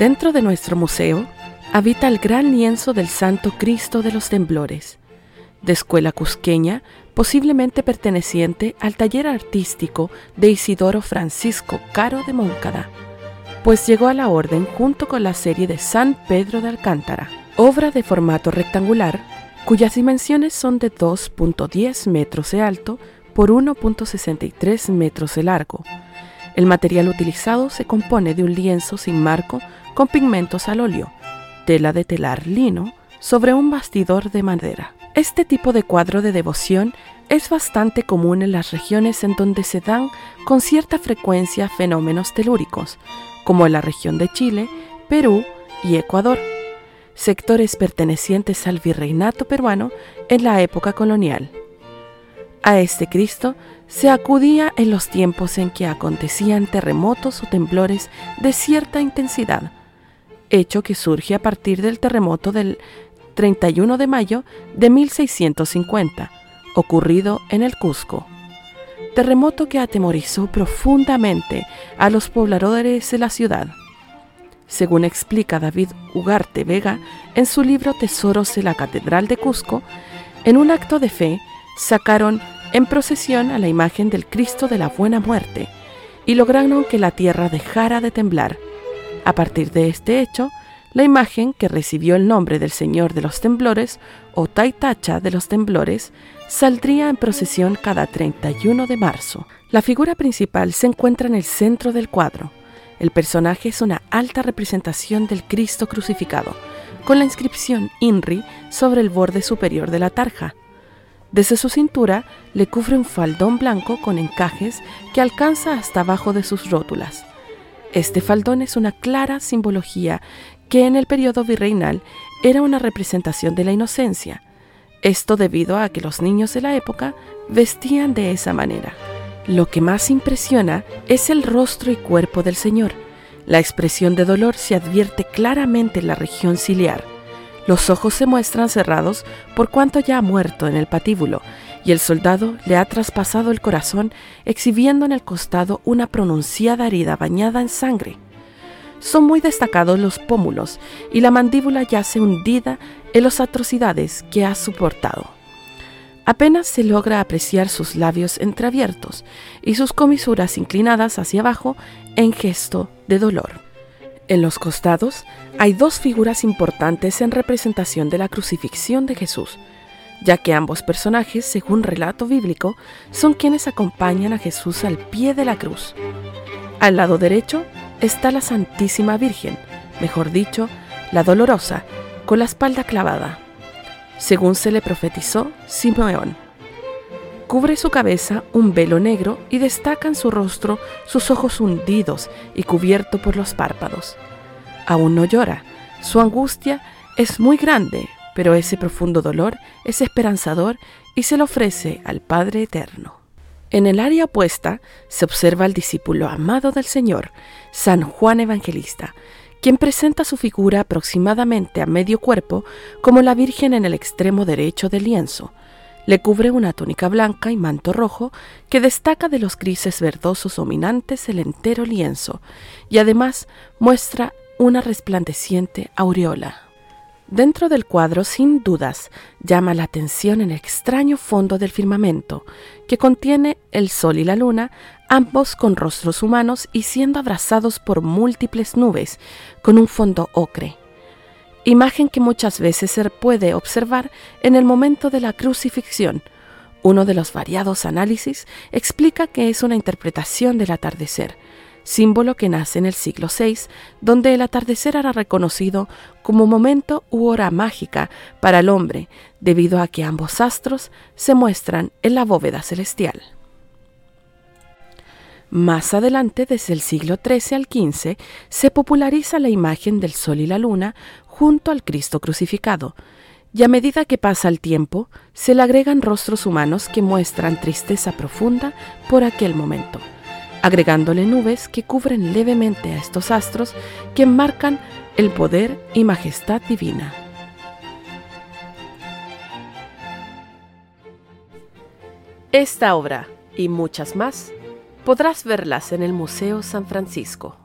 Dentro de nuestro museo habita el gran lienzo del Santo Cristo de los Temblores, de escuela cusqueña, posiblemente perteneciente al taller artístico de Isidoro Francisco Caro de Móncada, pues llegó a la orden junto con la serie de San Pedro de Alcántara, obra de formato rectangular cuyas dimensiones son de 2.10 metros de alto por 1.63 metros de largo. El material utilizado se compone de un lienzo sin marco con pigmentos al óleo, tela de telar lino sobre un bastidor de madera. Este tipo de cuadro de devoción es bastante común en las regiones en donde se dan con cierta frecuencia fenómenos telúricos, como en la región de Chile, Perú y Ecuador, sectores pertenecientes al virreinato peruano en la época colonial. A este Cristo se acudía en los tiempos en que acontecían terremotos o temblores de cierta intensidad, hecho que surge a partir del terremoto del 31 de mayo de 1650, ocurrido en el Cusco. Terremoto que atemorizó profundamente a los pobladores de la ciudad. Según explica David Ugarte Vega en su libro Tesoros de la Catedral de Cusco, en un acto de fe sacaron en procesión a la imagen del Cristo de la Buena Muerte y lograron que la tierra dejara de temblar. A partir de este hecho, la imagen, que recibió el nombre del Señor de los Temblores o Taitacha de los Temblores, saldría en procesión cada 31 de marzo. La figura principal se encuentra en el centro del cuadro. El personaje es una alta representación del Cristo crucificado, con la inscripción INRI sobre el borde superior de la tarja. Desde su cintura le cubre un faldón blanco con encajes que alcanza hasta abajo de sus rótulas. Este faldón es una clara simbología que en el periodo virreinal era una representación de la inocencia, esto debido a que los niños de la época vestían de esa manera. Lo que más impresiona es el rostro y cuerpo del Señor. La expresión de dolor se advierte claramente en la región ciliar. Los ojos se muestran cerrados por cuanto ya ha muerto en el patíbulo, y el soldado le ha traspasado el corazón exhibiendo en el costado una pronunciada herida bañada en sangre. Son muy destacados los pómulos y la mandíbula yace hundida en las atrocidades que ha soportado. Apenas se logra apreciar sus labios entreabiertos y sus comisuras inclinadas hacia abajo en gesto de dolor. En los costados hay dos figuras importantes en representación de la crucifixión de Jesús, ya que ambos personajes, según relato bíblico, son quienes acompañan a Jesús al pie de la cruz. Al lado derecho está la Santísima Virgen, mejor dicho, la Dolorosa, con la espalda clavada, según se le profetizó Simeón. Cubre su cabeza un velo negro y destaca en su rostro sus ojos hundidos y cubierto por los párpados. Aún no llora, su angustia es muy grande, pero ese profundo dolor es esperanzador y se lo ofrece al Padre Eterno. En el área opuesta se observa al discípulo amado del Señor, San Juan Evangelista, quien presenta su figura aproximadamente a medio cuerpo como la Virgen en el extremo derecho del lienzo. Le cubre una túnica blanca y manto rojo que destaca de los grises verdosos dominantes el entero lienzo y además muestra una resplandeciente aureola. Dentro del cuadro, sin dudas, llama la atención el extraño fondo del firmamento, que contiene el sol y la luna, ambos con rostros humanos y siendo abrazados por múltiples nubes, con un fondo ocre. Imagen que muchas veces se puede observar en el momento de la crucifixión. Uno de los variados análisis explica que es una interpretación del atardecer, símbolo que nace en el siglo VI, donde el atardecer era reconocido como momento u hora mágica para el hombre, debido a que ambos astros se muestran en la bóveda celestial. Más adelante, desde el siglo XIII al XV, se populariza la imagen del sol y la luna junto al Cristo crucificado, y a medida que pasa el tiempo, se le agregan rostros humanos que muestran tristeza profunda por aquel momento agregándole nubes que cubren levemente a estos astros que marcan el poder y majestad divina. Esta obra y muchas más podrás verlas en el Museo San Francisco.